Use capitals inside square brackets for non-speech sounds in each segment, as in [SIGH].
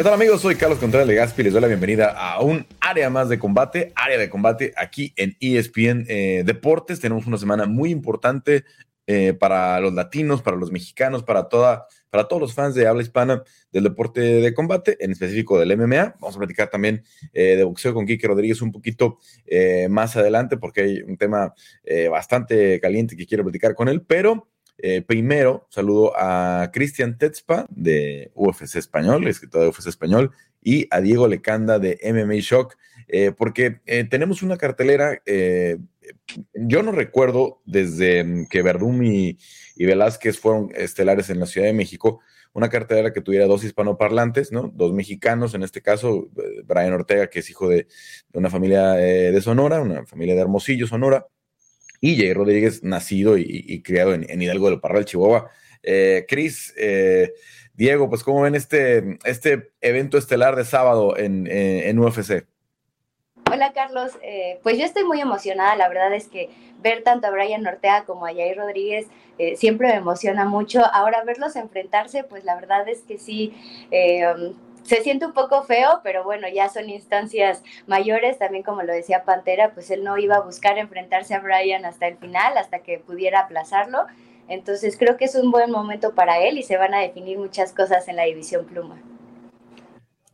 ¿Qué tal amigos? Soy Carlos Contreras de Gaspi. Les doy la bienvenida a un área más de combate, área de combate aquí en ESPN eh, Deportes. Tenemos una semana muy importante eh, para los latinos, para los mexicanos, para, toda, para todos los fans de habla hispana del deporte de combate, en específico del MMA. Vamos a platicar también eh, de boxeo con Kike Rodríguez un poquito más adelante porque hay un tema bastante caliente que quiero platicar con él, pero eh, primero, saludo a Cristian Tetzpa de UFC Español, escritor de UFC Español, y a Diego Lecanda de MMA Shock, eh, porque eh, tenemos una cartelera, yo no recuerdo desde que Verdum y, Velázquez fueron estelares en la Ciudad de México, una cartelera que tuviera dos hispanoparlantes, ¿no? Dos mexicanos, en este caso, Brian Ortega, que es hijo de una familia de Sonora, una familia de Hermosillo, Sonora, y Jay Rodríguez, nacido y, criado en, Hidalgo del Parral, Chihuahua. Eh, Cris, eh, Diego, pues ¿cómo ven este, este evento estelar de sábado en, en UFC? Hola Carlos, eh, pues yo estoy muy emocionada, la verdad es que ver tanto a Brian Ortega como a Jair Rodríguez eh, siempre me emociona mucho. Ahora verlos enfrentarse, pues la verdad es que sí, se siente un poco feo, pero bueno, ya son instancias mayores, también como lo decía Pantera, pues él no iba a buscar enfrentarse a Brian hasta el final, hasta que pudiera aplazarlo. Entonces creo que es un buen momento para él y se van a definir muchas cosas en la división pluma.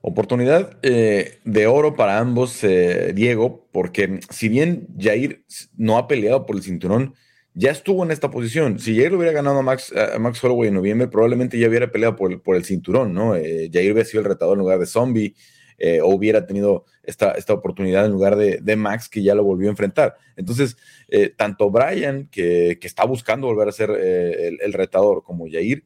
Oportunidad eh, de oro para ambos, eh, Diego, porque si bien Jair no ha peleado por el cinturón, ya estuvo en esta posición. Si Jair hubiera ganado a Max, a Max Holloway en noviembre, probablemente ya hubiera peleado por, por el cinturón, ¿no? Eh, Jair hubiera sido el retador en lugar de Zombie, eh, o hubiera tenido esta, esta oportunidad en lugar de, de, Max, que ya lo volvió a enfrentar. Entonces, eh, tanto Brian, que, que, está buscando volver a ser el, el, retador, como Jair,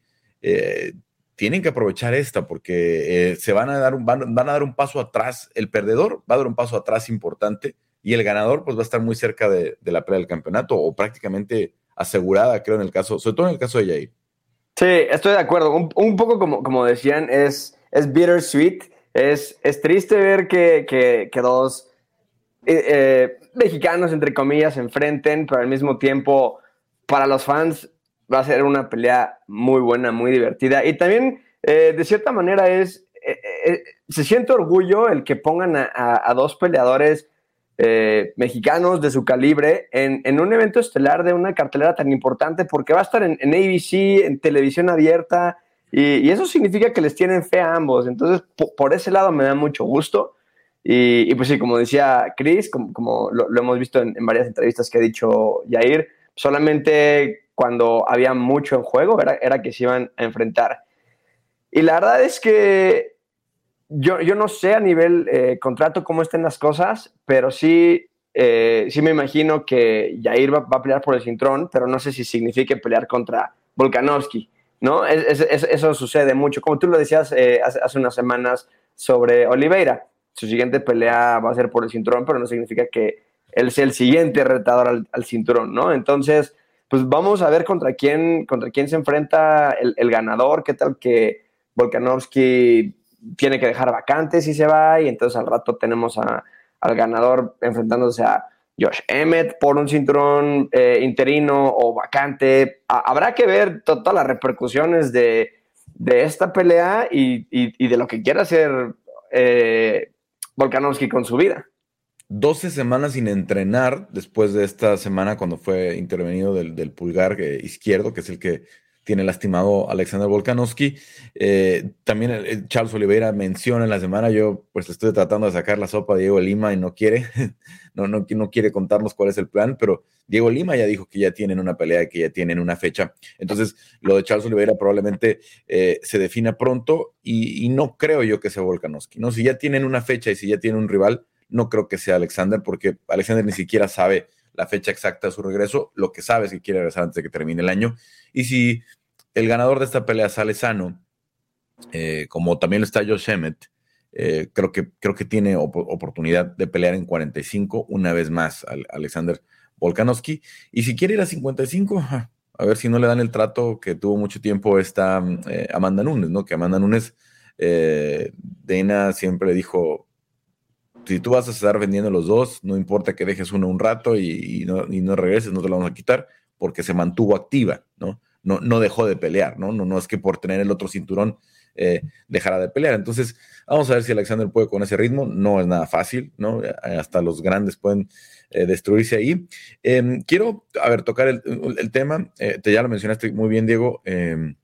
tienen que aprovechar esta, porque se van a, dar un, van, van a dar un paso atrás. El perdedor va a dar un paso atrás importante y el ganador pues va a estar muy cerca de, la pelea del campeonato o prácticamente asegurada, creo, en el caso, sobre todo en el caso de Jair. Sí, estoy de acuerdo. Un, poco como, como decían, es, es bittersweet. Es, es triste ver que, que, dos eh, eh, mexicanos, entre comillas, se enfrenten, pero al mismo tiempo, para los fans, va a ser una pelea muy buena, muy divertida. Y también, eh, de cierta manera, es. se siente orgullo el que pongan a dos peleadores eh, mexicanos de su calibre en, un evento estelar de una cartelera tan importante porque va a estar en, ABC, en televisión abierta, y, eso significa que les tienen fe a ambos. Entonces, por ese lado me da mucho gusto. Y, pues sí, como decía Chris, como, lo, hemos visto en, varias entrevistas que ha dicho Jair, solamente cuando había mucho en juego era, era que se iban a enfrentar. Y la verdad es que yo, yo no sé a nivel eh, contrato cómo estén las cosas, pero sí, eh, sí me imagino que Jair va, a pelear por el cinturón, pero no sé si significa pelear contra Volkanovski, ¿no? eso sucede mucho. Como tú lo decías eh, hace, unas semanas sobre Oliveira, su siguiente pelea va a ser por el cinturón, pero no significa que él sea el siguiente retador al, cinturón, ¿no? Entonces, pues vamos a ver contra quién, contra quién se enfrenta el, el ganador, qué tal que Volkanovski tiene que dejar vacantes y se va, y entonces al rato tenemos al ganador enfrentándose a Josh Emmett por un cinturón eh, interino o vacante. habrá que ver todas las repercusiones de, esta pelea y, de lo que quiera hacer eh, Volkanovski con su vida. 12 semanas sin entrenar después de esta semana cuando fue intervenido del, pulgar eh, izquierdo, que es el que tiene lastimado Alexander Volkanovski. Eh, también Charles Oliveira menciona en la semana, yo pues estoy tratando de sacar la sopa de Diego Lima y no quiere, [LAUGHS] no, no, no quiere contarnos cuál es el plan, pero Diego Lima ya dijo que ya tienen una pelea, que ya tienen una fecha. Entonces, lo de Charles Oliveira probablemente eh, se defina pronto y, no creo yo que sea Volkanovski, ¿no? Si ya tienen una fecha y si ya tienen un rival, no creo que sea Alexander, porque Alexander ni siquiera sabe la fecha exacta de su regreso, lo que sabe es que quiere regresar antes de que termine el año. Y si el ganador de esta pelea sale sano, eh, como también está Josh Emmett, eh, creo, que, creo que tiene oportunidad de pelear en 45 una vez más al Alexander Volkanovski. Y si quiere ir a 55, a ver si no le dan el trato que tuvo mucho tiempo esta eh, Amanda Nunes, ¿no? Que Amanda Nunes, Dana siempre dijo, si tú vas a estar vendiendo los dos, no importa que dejes uno un rato y, no, y no regreses, no te lo vamos a quitar, porque se mantuvo activa, ¿no? No, no dejó de pelear, ¿no? ¿no? No es que por tener el otro cinturón eh, dejará de pelear. Entonces, vamos a ver si Alexander puede con ese ritmo. No es nada fácil, ¿no? Hasta los grandes pueden eh, destruirse ahí. Em, quiero, a ver, tocar el, tema. te ya lo mencionaste muy bien, Diego. Em,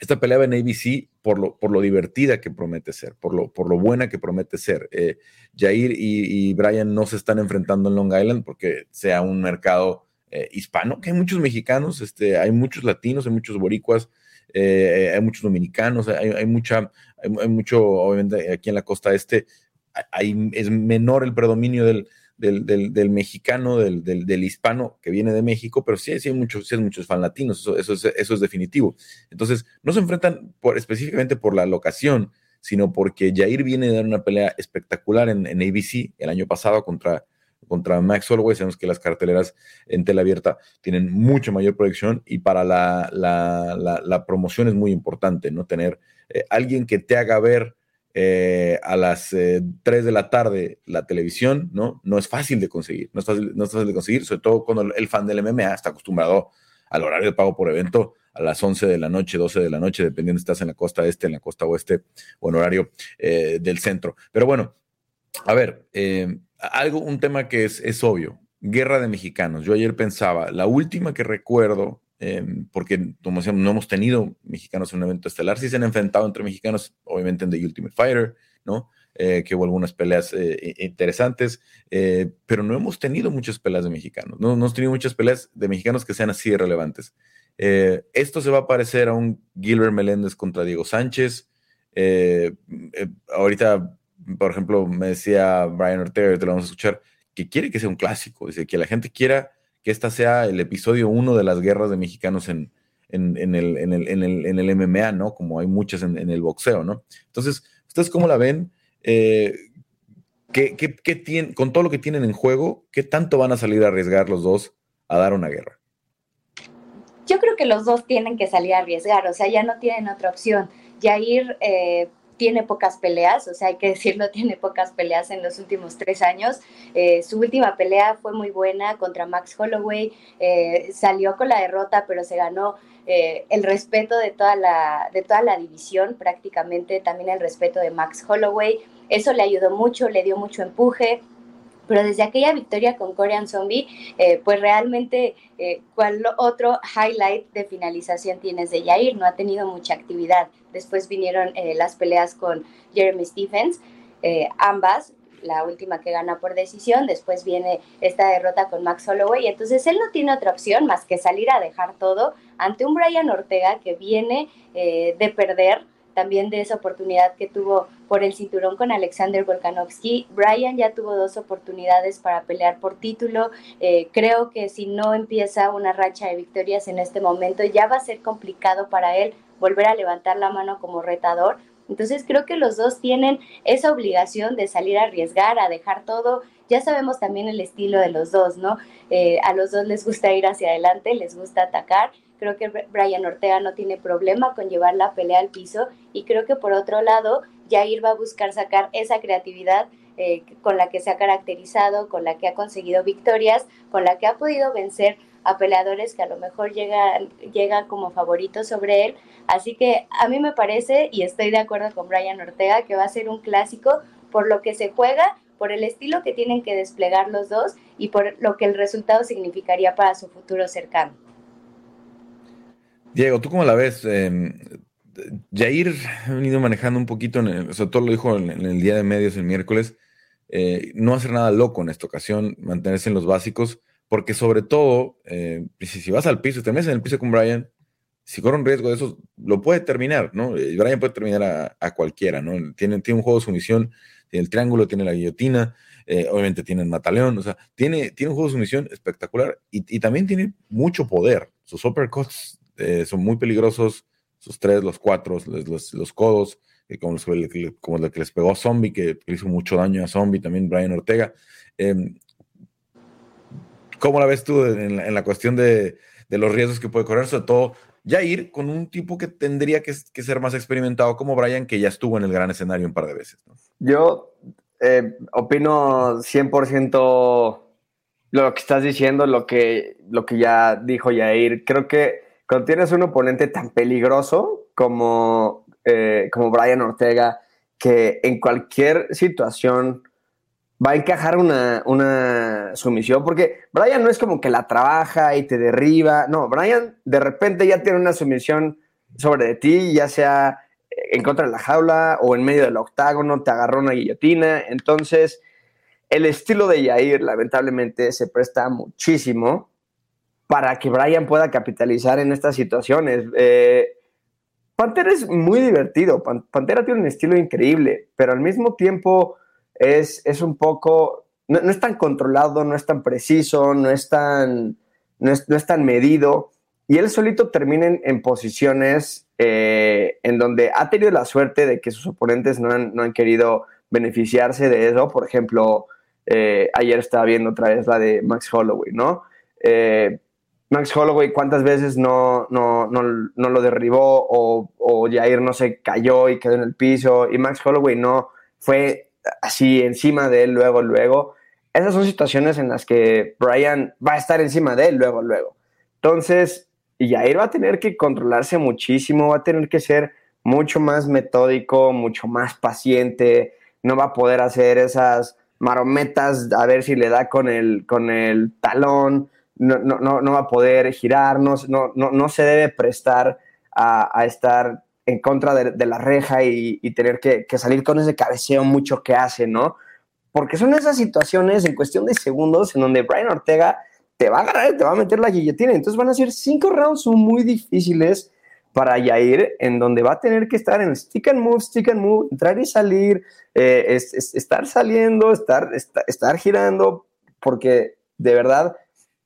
esta pelea en ABC por lo, por lo divertida que promete ser, por lo, por lo buena que promete ser. Eh, Jair y, Brian no se están enfrentando en Long Island porque sea un mercado eh, hispano, que hay muchos mexicanos, este, hay muchos latinos, hay muchos boricuas, eh, hay muchos dominicanos, hay, mucha, hay, mucho, obviamente aquí en la costa este, hay, es menor el predominio del, del, mexicano, del, hispano que viene de México, pero sí, hay muchos, sí hay muchos fan latinos, eso, eso, es, definitivo. Entonces, no se enfrentan específicamente por la locación, sino porque Jair viene de dar una pelea espectacular en, ABC el año pasado contra, contra Max Holloway. Sabemos que las carteleras en tela abierta tienen mucha mayor proyección y para la, la, promoción es muy importante, ¿no? Tener eh, alguien que te haga ver eh, a las 3 eh, de la tarde la televisión, ¿no? No es fácil de conseguir, no es fácil, no es fácil de conseguir, sobre todo cuando el fan del MMA está acostumbrado al horario de pago por evento a las 11 de la noche, 12 de la noche, dependiendo si estás en la costa este, en la costa oeste o en horario eh, del centro. Pero bueno, a ver, algo, un tema que es, es obvio, guerra de mexicanos. Yo ayer pensaba, la última que recuerdo Em, porque como decíamos, no hemos tenido mexicanos en un evento estelar, sí se han enfrentado entre mexicanos, obviamente en The Ultimate Fighter, ¿no? Eh, que hubo algunas peleas eh, interesantes, eh, pero no hemos tenido muchas peleas de mexicanos, no, no, hemos tenido muchas peleas de mexicanos que sean así de relevantes. esto se va a parecer a un Gilbert Meléndez contra Diego Sánchez. ahorita, por ejemplo, me decía Brian Ortega, te lo vamos a escuchar, que quiere que sea un clásico, dice que la gente quiera que esta sea el episodio uno de las guerras de mexicanos en, en, el, en, el, en, el, MMA, ¿no? Como hay muchas en, el boxeo, ¿no? Entonces, ¿ustedes cómo la ven? Eh, ¿qué, qué, con todo lo que tienen en juego, ¿qué tanto van a salir a arriesgar los dos a dar una guerra? Yo creo que los dos tienen que salir a arriesgar, o sea, ya no tienen otra opción. Jair eh, tiene pocas peleas, o sea, hay que decirlo, [LAUGHS] tiene pocas peleas en los últimos tres años. Eh, su última pelea fue muy buena contra Max Holloway, eh, salió con la derrota, pero se ganó eh, el respeto de toda, la, de toda la división, prácticamente también el respeto de Max Holloway. Eso le ayudó mucho, le dio mucho empuje pero desde aquella victoria con Korean Zombie, eh, pues realmente, eh, ¿cuál otro highlight de finalización tienes de Yair? No ha tenido mucha actividad. Después vinieron eh, las peleas con Jeremy Stephens, ambas, la última que gana por decisión, después viene esta derrota con Max Holloway, entonces él no tiene otra opción más que salir a dejar todo ante un Brian Ortega que viene de perder también de esa oportunidad que tuvo por el cinturón con Alexander Volkanovski. Brian ya tuvo dos oportunidades para pelear por título. Eh, creo que si no empieza una racha de victorias en este momento, ya va a ser complicado para él volver a levantar la mano como retador. Entonces creo que los dos tienen esa obligación de salir a arriesgar, a dejar todo. Ya sabemos también el estilo de los dos, ¿no? Eh, a los dos les gusta ir hacia adelante, les gusta atacar Creo que Brian Ortega no tiene problema con llevar la pelea al piso y creo que por otro lado, Jair va a buscar sacar esa creatividad eh, con la que se ha caracterizado, con la que ha conseguido victorias, con la que ha podido vencer a peleadores que a lo mejor llegan, llegan como favoritos sobre él. Así que a mí me parece, y estoy de acuerdo con Brian Ortega, que va a ser un clásico por lo que se juega, por el estilo que tienen que desplegar los dos y por lo que el resultado significaría para su futuro cercano. Diego, ¿tú cómo la ves? Jair ha venido manejando un poquito, o sea, todo lo dijo en, el día de medios el miércoles, eh, no hacer nada loco en esta ocasión, mantenerse en los básicos, porque sobre todo, eh, si, vas al piso, te metes en el piso con Brian, si corre un riesgo de eso, lo puede terminar, ¿no? Eh, Brian puede terminar a, cualquiera, ¿no? Tiene, tiene un juego de sumisión, tiene el triángulo, tiene la guillotina, obviamente tiene el mataleón, o sea, tiene, tiene un juego de sumisión espectacular y, y también tiene mucho poder. Sus uppercuts eh, son muy peligrosos, sus tres, los cuatro, los, los, codos, como, los, como el que les pegó a Zombie, que, hizo mucho daño a Zombie, también Brian Ortega. Em, ¿Cómo la ves tú en la, cuestión de, los riesgos que puede correr? Sobre todo, ya ir con un tipo que tendría que, ser más experimentado como Brian, que ya estuvo en el gran escenario un par de veces. Yo eh, opino 100% lo que estás diciendo, lo que, lo que ya dijo Yair. Creo que cuando tienes un oponente tan peligroso como eh, como Brian Ortega, que en cualquier situación va a encajar una, una, sumisión, porque Brian no es como que la trabaja y te derriba, no, Brian de repente ya tiene una sumisión sobre ti, ya sea en contra de la jaula o en medio del octágono, te agarró una guillotina, entonces el estilo de Yair lamentablemente se presta muchísimo para que Brian pueda capitalizar en estas situaciones. Eh, Pantera es muy divertido, Pantera tiene un estilo increíble, pero al mismo tiempo es, es un poco, no, es tan controlado, no es tan preciso, no es tan, no es, tan medido, y él solito termina en, posiciones eh, en donde ha tenido la suerte de que sus oponentes no han, no han querido beneficiarse de eso, por ejemplo, eh, ayer estaba viendo otra vez la de Max Holloway, ¿no? Max Holloway cuántas veces no, no, lo derribó o, o, Jair no se cayó y quedó en el piso y Max Holloway no fue así encima de él luego, luego. Esas son situaciones en las que Brian va a estar encima de él luego, luego. Entonces, Jair va a tener que controlarse muchísimo, va a tener que ser mucho más metódico, mucho más paciente, no va a poder hacer esas marometas a ver si le da con el, con el talón no, no, no va a poder girar, no, no, no se debe prestar a, estar en contra de, la reja y, tener que, salir con ese cabeceo mucho que hace, ¿no? Porque son esas situaciones en cuestión de segundos en donde Brian Ortega te va a agarrar y te va a meter la guillotina. Entonces van a ser cinco rounds muy difíciles para Yair, en donde va a tener que estar en stick and move, stick and move, entrar y salir, eh, estar saliendo, estar, estar girando, porque de verdad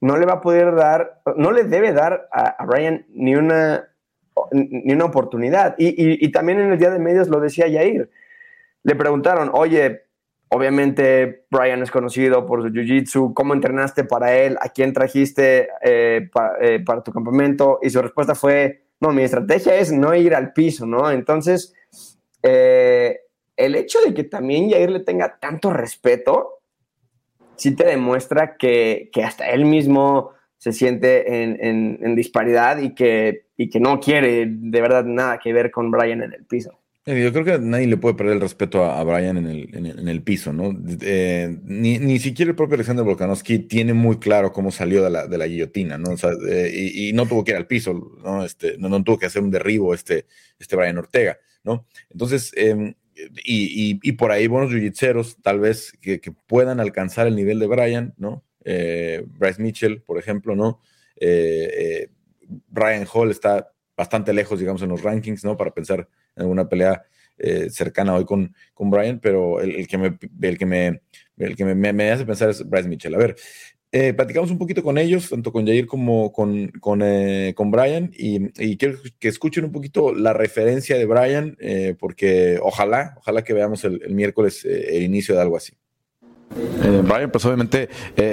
no le va a poder dar, no le debe dar a, Brian ni una, ni una oportunidad. Y, también en el día de medios lo decía Jair. Le preguntaron, oye, obviamente Brian es conocido por su jiu-jitsu, ¿cómo entrenaste para él? ¿A quién trajiste eh, eh, para tu campamento? Y su respuesta fue, no, mi estrategia es no ir al piso, ¿no? Entonces, eh, el hecho de que también Jair le tenga tanto respeto sí te demuestra que, hasta él mismo se siente en, disparidad y que, y que no quiere de verdad nada que ver con Brian en el piso. Eh, yo creo que nadie le puede perder el respeto a, Brian en el, piso, ¿no? Eh, ni, siquiera el propio Alexander Volkanovski tiene muy claro cómo salió de la, de la guillotina, ¿no? Eh, y, no tuvo que ir al piso, ¿no? Este, no, tuvo que hacer un derribo este, este Brian Ortega, ¿no? Entonces, em, y, por ahí buenos jiu tal vez que, puedan alcanzar el nivel de Brian, ¿no? Eh, Bryce Mitchell, por ejemplo, ¿no? Eh, eh, Brian Hall está bastante lejos, digamos, en los rankings, ¿no? Para pensar en alguna pelea cercana hoy con, con Brian, pero el, que me, el que, el que me, hace pensar es Bryce Mitchell. A ver, eh, platicamos un poquito con ellos, tanto con Jair como con, con, eh, con Brian, y, quiero que escuchen un poquito la referencia de Brian, eh, porque ojalá, ojalá que veamos el, miércoles el inicio de algo así. Brian, pues obviamente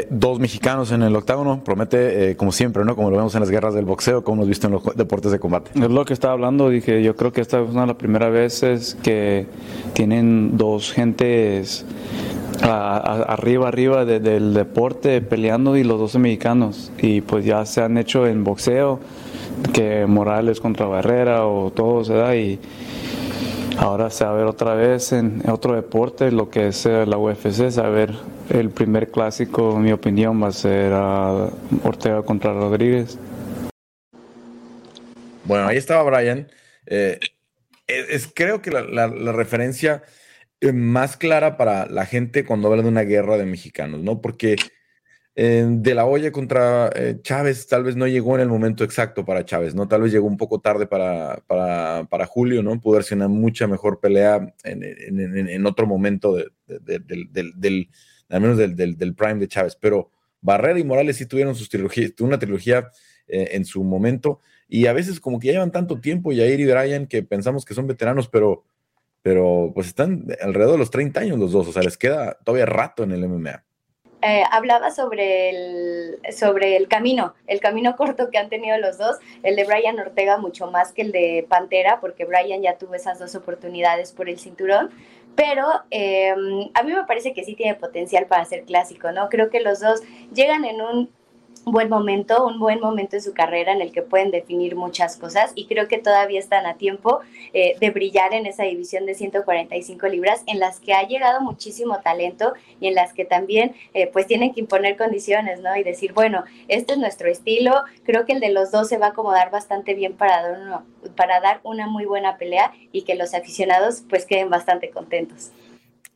dos mexicanos en el octágono, promete como siempre, ¿no? Como lo vemos en las guerras del boxeo, como hemos visto en los deportes de combate. Es lo que estaba hablando, dije, yo creo que esta es una de las primeras veces que tienen dos gentes arriba, arriba del deporte peleando y los 12 mexicanos. Y pues ya se han hecho en boxeo, que Morales contra Barrera o todo se da y ahora se va a ver otra vez en otro deporte, lo que es la UFC, a ver el primer clásico, en mi opinión, va a ser Ortega contra Rodríguez. Bueno, ahí estaba Brian. Eh, es, creo que la referencia eh, más clara para la gente cuando habla de una guerra de mexicanos, ¿no? Porque eh, de la olla contra eh, Chávez tal vez no llegó en el momento exacto para Chávez, ¿no? Tal vez llegó un poco tarde para, para, Julio, ¿no? Pudo ser una mucha mejor pelea en, otro momento del, al menos del, prime de Chávez, pero Barrera y Morales sí tuvieron sus trilogías, una trilogía en su momento y a veces como que ya llevan tanto tiempo, Yair y Brian, que pensamos que son veteranos, pero pero pues están alrededor de los 30 años los dos, o sea, les queda todavía rato en el MMA. Eh, hablaba sobre el, sobre el camino, el camino [LAUGHS] corto que han tenido los dos, el de Brian Ortega mucho más que el de Pantera, porque Brian ya tuvo esas dos oportunidades por el cinturón, pero em, a mí me parece que sí tiene potencial para ser clásico, ¿no? Creo que los dos llegan en un buen momento, un buen momento en su carrera en el que pueden definir muchas cosas y creo que todavía están a tiempo eh, de brillar en esa división de 145 libras en las que ha llegado muchísimo talento y en las que también eh, pues tienen que imponer condiciones, ¿no? Y decir, bueno, este es nuestro estilo, creo que el de los dos se va a acomodar bastante bien para dar, para dar una muy buena pelea y que los aficionados pues queden bastante contentos.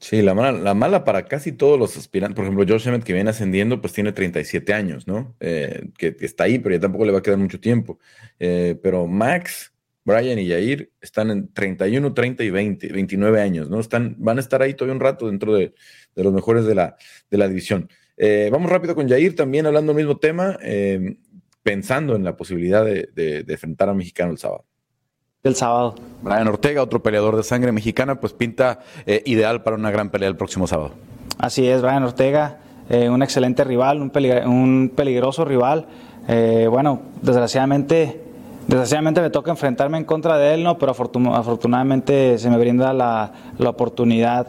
Sí, la mala, la mala para casi todos los aspirantes, por ejemplo, George Emmett que viene ascendiendo, pues tiene 37 años, ¿no? Eh, que, está ahí, pero ya tampoco le va a quedar mucho tiempo. Eh, pero Max, Brian y Jair están en 31, 30 y 20, 29 años, ¿no? Están, van a estar ahí todavía un rato dentro de, los mejores de la, de la división. Eh, vamos rápido con Jair, también hablando del mismo tema, pensando en la posibilidad de, de, de enfrentar a Mexicano el sábado el sábado. Brian Ortega, otro peleador de sangre mexicana, pues pinta eh, ideal para una gran pelea el próximo sábado. Así es, Brian Ortega, eh, un excelente rival, un, un peligroso rival. Eh, bueno, desgraciadamente, desgraciadamente me toca enfrentarme en contra de él, ¿no? pero afortunadamente se me brinda la, oportunidad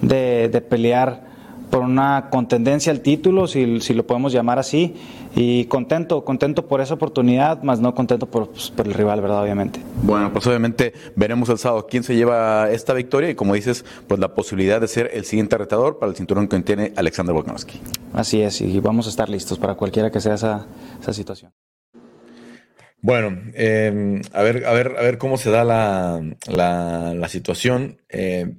de, de pelear por una contendencia al título, si, si, lo podemos llamar así, y contento, contento por esa oportunidad, más no contento por, pues, por, el rival, ¿verdad? Obviamente. Bueno, pues obviamente veremos el sábado quién se lleva esta victoria y como dices, pues la posibilidad de ser el siguiente retador para el cinturón que tiene Alexander Volkanovski. Así es, y vamos a estar listos para cualquiera que sea esa, esa situación. Bueno, eh, a, ver, a, ver, a ver cómo se da la, la, la situación. Eh,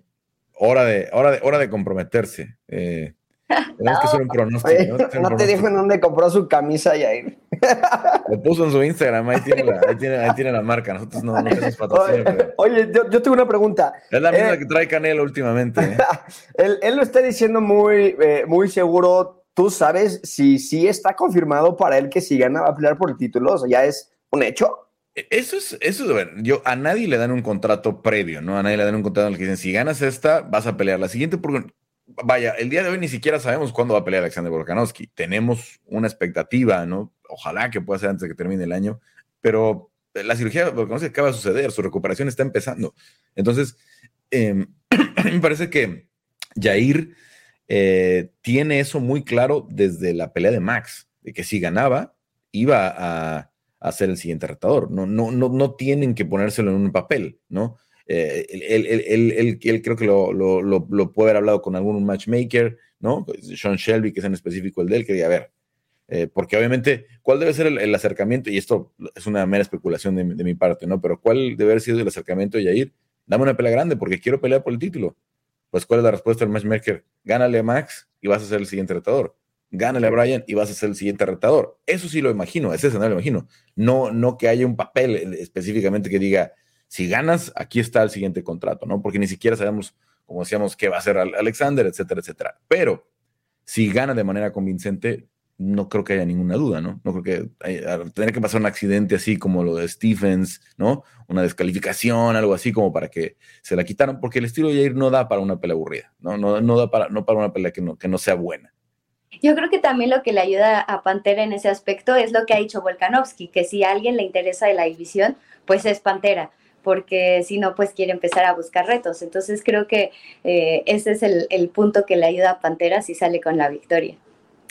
hora de, hora de, hora de comprometerse. Eh, [LAUGHS] tenemos que hacer un pronóstico. no te dijo en dónde compró su camisa, Yair. [LAUGHS] Lo puso en su Instagram, ahí tiene la, ahí tiene, ahí tiene la marca. Nosotros no, no tenemos patrocinio. Oye, yo, yo, tengo una pregunta. Es la misma eh, que trae Canelo últimamente. ¿eh? [LAUGHS] él, él, lo está diciendo muy, eh, muy seguro. ¿Tú sabes si sí está confirmado para él que si gana va a pelear por el título? O sea, ¿ya es un hecho? E, eso es, eso es, ver, yo, a nadie le dan un contrato previo, ¿no? A nadie le dan un contrato en el que dicen, si ganas esta, vas a pelear la siguiente, porque, vaya, el día de hoy ni siquiera sabemos cuándo va a pelear Alexander Volkanovski. Tenemos una expectativa, ¿no? Ojalá que pueda ser antes de que termine el año, pero la cirugía de Volkanovski acaba de suceder, su recuperación está empezando. Entonces, eh, [CLEARS THROAT] me parece que Jair eh, tiene eso muy claro desde la pelea de Max, de que si ganaba, iba a a ser el siguiente retador. No, no, no, no tienen que ponérselo en un papel, ¿no? Eh, él, creo que lo, lo, lo, puede haber hablado con algún matchmaker, ¿no? Sean Shelby, que es en específico el de él, que diga, a ver, eh, porque obviamente, ¿cuál debe ser el, acercamiento? Y esto es una mera especulación de, mi parte, ¿no? Pero ¿cuál debe haber sido el acercamiento de Yair? Dame una pelea grande porque quiero pelear por el título. Pues, ¿cuál es la respuesta del matchmaker? Gánale a Max y vas a ser el siguiente retador gánale a Brian y vas a ser el siguiente retador. Eso sí lo imagino, ese escenario lo imagino. No, no que haya un papel específicamente que diga, si ganas, aquí está el siguiente contrato, ¿no? Porque ni siquiera sabemos, como decíamos, qué va a hacer Alexander, etcétera, etcétera. Pero si gana de manera convincente, no creo que haya ninguna duda, ¿no? No creo que tener que pasar un accidente así como lo de Stephens, ¿no? Una descalificación, algo así como para que se la quitaran, porque el estilo de Jair no da para una pelea aburrida, ¿no? No, no da para, no para una pelea que no, que no sea buena. Yo creo que también lo que le ayuda a Pantera en ese aspecto es lo que ha dicho Volkanovski, que si a alguien le interesa de la división, pues es Pantera, porque si no, pues quiere empezar a buscar retos. Entonces creo que eh, ese es el, punto que le ayuda a Pantera si sale con la victoria.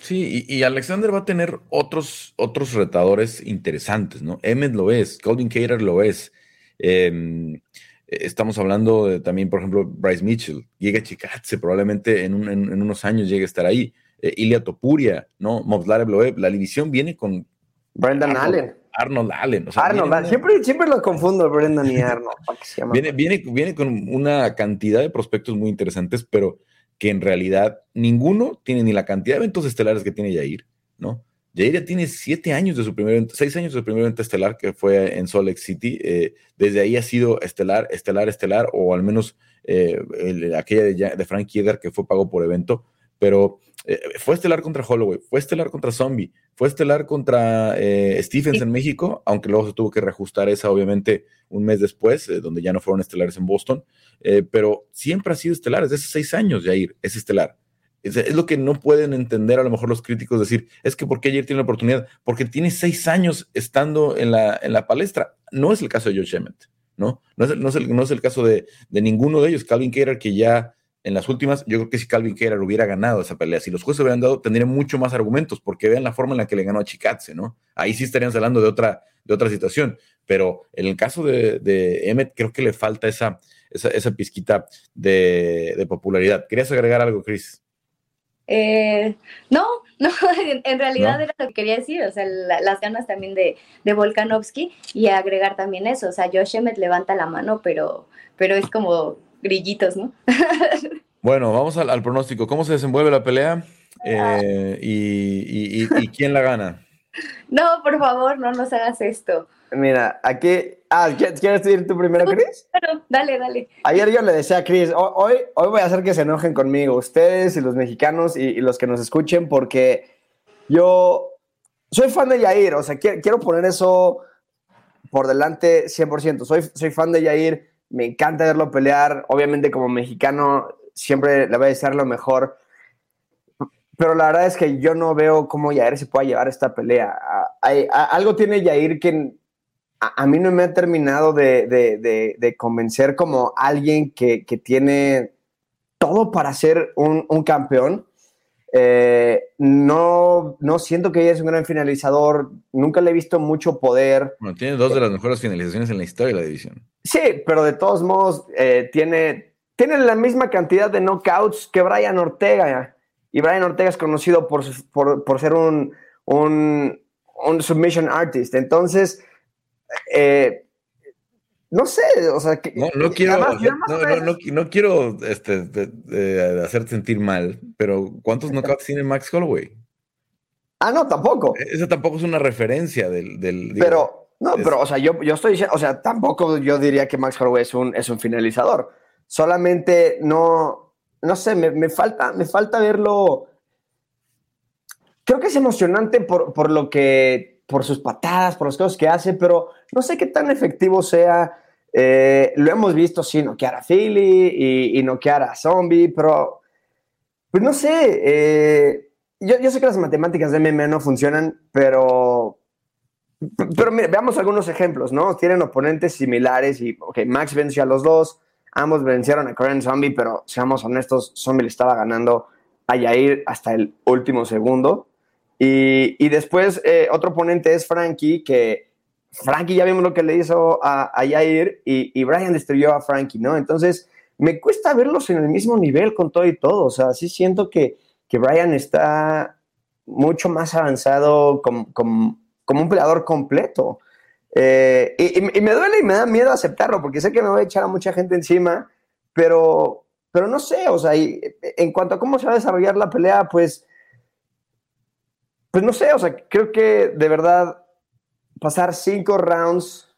Sí, y, Alexander va a tener otros, otros retadores interesantes, ¿no? Emmett lo es, Golden Cater lo es. Em, estamos hablando también, por ejemplo, Bryce Mitchell, llega Chikatse, probablemente en, en, unos años llegue a estar ahí eh, Topuria, ¿no? Movslare Loeb. La división viene con. Brendan Allen. Arnold Allen. Arnold, Allen. Siempre, siempre lo confundo, Brendan y Arnold. viene, viene, viene con una cantidad de prospectos muy interesantes, pero que en realidad ninguno tiene ni la cantidad de eventos estelares que tiene Jair, ¿no? Jair ya tiene siete años de su primer evento, seis años de su primer evento estelar que fue en Salt Lake City. Eh, desde ahí ha sido estelar, estelar, estelar, o al menos eh, aquella de, de Frank Kieder que fue pago por evento, pero eh, fue estelar contra Holloway, fue estelar contra Zombie, fue estelar contra eh, Stephens en México, aunque luego se tuvo que reajustar esa, obviamente, un mes después, eh, donde ya no fueron estelares en Boston, pero siempre ha sido estelar, desde hace seis años, Jair, es estelar. Es, lo que no pueden entender a lo mejor los críticos, decir, es que ¿por qué Jair tiene la oportunidad? Porque tiene seis años estando en la, en la palestra. No es el caso de Josh Emmett, ¿no? No es, no es, el, no es el caso de, de ninguno de ellos. Calvin Cater, que ya en las últimas, yo creo que si Calvin Keller hubiera ganado esa pelea, si los jueces hubieran dado, tendrían mucho más argumentos, porque vean la forma en la que le ganó a Chikatse, ¿no? Ahí sí estaríamos hablando de otra, de otra situación, pero en el caso de, de Emmet, creo que le falta esa, esa, esa pizquita de, de, popularidad. ¿Querías agregar algo, Chris? Eh, no, [LAUGHS] no, en, realidad ¿No? era lo que quería decir, o sea, la, las ganas también de, de Volkanovski y agregar también eso, o sea, Josh Emmett levanta la mano, pero, pero es como grillitos, ¿no? bueno, vamos al, al, pronóstico. ¿Cómo se desenvuelve la pelea? Eh, y, y, y, ¿Y quién la gana? No, por favor, no nos hagas esto. Mira, aquí. Ah, ¿quieres decir tú primero, Chris? Claro, dale, dale. Ayer yo le decía a Chris, hoy, hoy voy a hacer que se enojen conmigo, ustedes y los mexicanos y, y los que nos escuchen, porque yo soy fan de Yair, o sea, quiero, quiero poner eso por delante 100%. Soy, soy fan de Yair, me encanta verlo pelear. Obviamente, como mexicano, siempre le voy a desear lo mejor. Pero la verdad es que yo no veo cómo Yair se pueda llevar esta pelea. Hay, algo tiene Yair que a, a, mí no me ha terminado de, de, de, de convencer como alguien que, que, tiene todo para ser un, un campeón. Eh, no, no siento que ella es un gran finalizador, nunca le he visto mucho poder. Bueno, tiene dos de las mejores finalizaciones en la historia de la división. Sí, pero de todos modos eh, tiene, tiene la misma cantidad de knockouts que Brian Ortega. Y Brian Ortega es conocido por, por, por ser un, un, un, submission artist. Entonces, eh, no sé, o sea, que, no, no quiero, más, no, no, no, no, quiero este, de, de hacerte sentir mal, pero ¿cuántos knockouts tiene Max Holloway? Ah, no, tampoco. Esa tampoco es una referencia del. del pero, digo, no, es... pero, o sea, yo, yo estoy diciendo, o sea, tampoco yo diría que Max Holloway es un, es un finalizador. Solamente no, no sé, me, me falta, me falta verlo. Creo que es emocionante por, por lo que por sus patadas, por las cosas que hace, pero no sé qué tan efectivo sea. Eh, lo hemos visto, sí, noquear a Philly y, y noquear a Zombie, pero pues no sé. Eh, yo, yo, sé que las matemáticas de MMA no funcionan, pero. Pero mire, veamos algunos ejemplos, ¿no? Tienen oponentes similares y, ok, Max venció a los dos, ambos vencieron a Korean Zombie, pero seamos honestos, Zombie le estaba ganando a Yair hasta el último segundo. Y, y después eh, otro oponente es Frankie, que Frankie ya vimos lo que le hizo a, a y, y, Brian destruyó a Frankie, ¿no? Entonces, me cuesta verlos en el mismo nivel con todo y todo. O sea, sí siento que, que Brian está mucho más avanzado como, como, como un peleador completo. Eh, y, y, me duele y me da miedo aceptarlo, porque sé que me voy a echar a mucha gente encima, pero, pero no sé, o sea, en cuanto a cómo se va a desarrollar la pelea, pues pues no sé, o sea, creo que de verdad pasar cinco rounds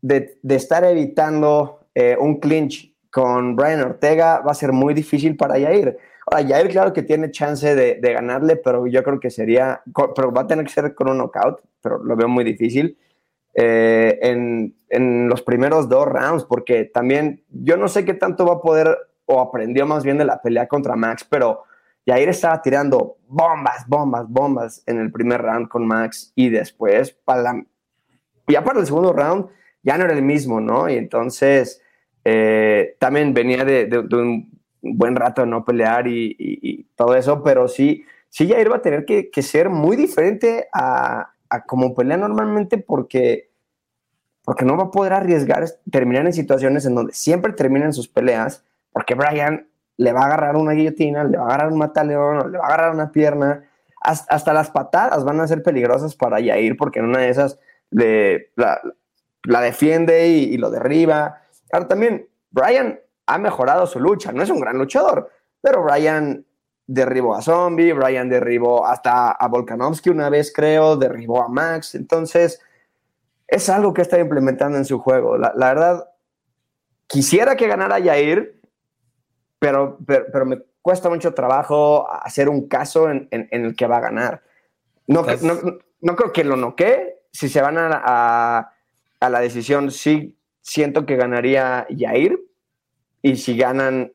de, de estar evitando eh, un clinch con Brian Ortega va a ser muy difícil para Yair. Ahora, Yair, claro que tiene chance de, de, ganarle, pero yo creo que sería, pero va a tener que ser con un knockout, pero lo veo muy difícil. Eh, en, en, los primeros dos rounds, porque también yo no sé qué tanto va a poder, o aprendió más bien de la pelea contra Max, pero Yair estaba tirando bombas, bombas, bombas en el primer round con Max y después, para la, ya para el segundo round, ya no era el mismo, ¿no? Y entonces eh, también venía de, un buen rato no pelear y, todo eso, pero sí, sí Yair va a tener que, que ser muy diferente a, a, como pelea normalmente porque, porque no va a poder arriesgar terminar en situaciones en donde siempre terminan sus peleas, porque Brian le va a agarrar una guillotina, le va a agarrar un mataleón, le va a agarrar una pierna. Hasta, las patadas van a ser peligrosas para Yair porque en una de esas le, la, defiende y, y, lo derriba. Ahora también, Brian ha mejorado su lucha, no es un gran luchador, pero Brian derribó a Zombie, Brian derribó hasta a Volkanovski una vez, creo, derribó a Max. Entonces, es algo que está implementando en su juego. La, la verdad, quisiera que ganara Yair, pero, pero, pero, me cuesta mucho trabajo hacer un caso en, en, en el que va a ganar. No, no, no, creo que lo noquee. Si se van a, a, a, la decisión, sí siento que ganaría Yair. Y si ganan,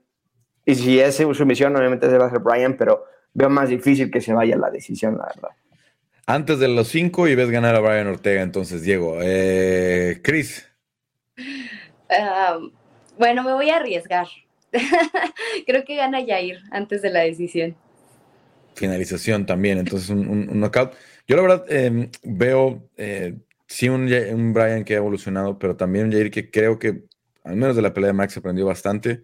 y si es su misión, obviamente se va a ser Brian, pero veo más difícil que se vaya a la decisión, la verdad. Antes de los cinco y ves ganar a Brian Ortega, entonces, Diego. Eh, Chris. Uh, bueno, me voy a arriesgar [LAUGHS] creo que gana Jair antes de la decisión. Finalización también, entonces un, knockout. Yo la verdad em, veo, eh, sí, un, Brian que ha evolucionado, pero también un Jair que creo que, al menos de la pelea de Max, aprendió bastante.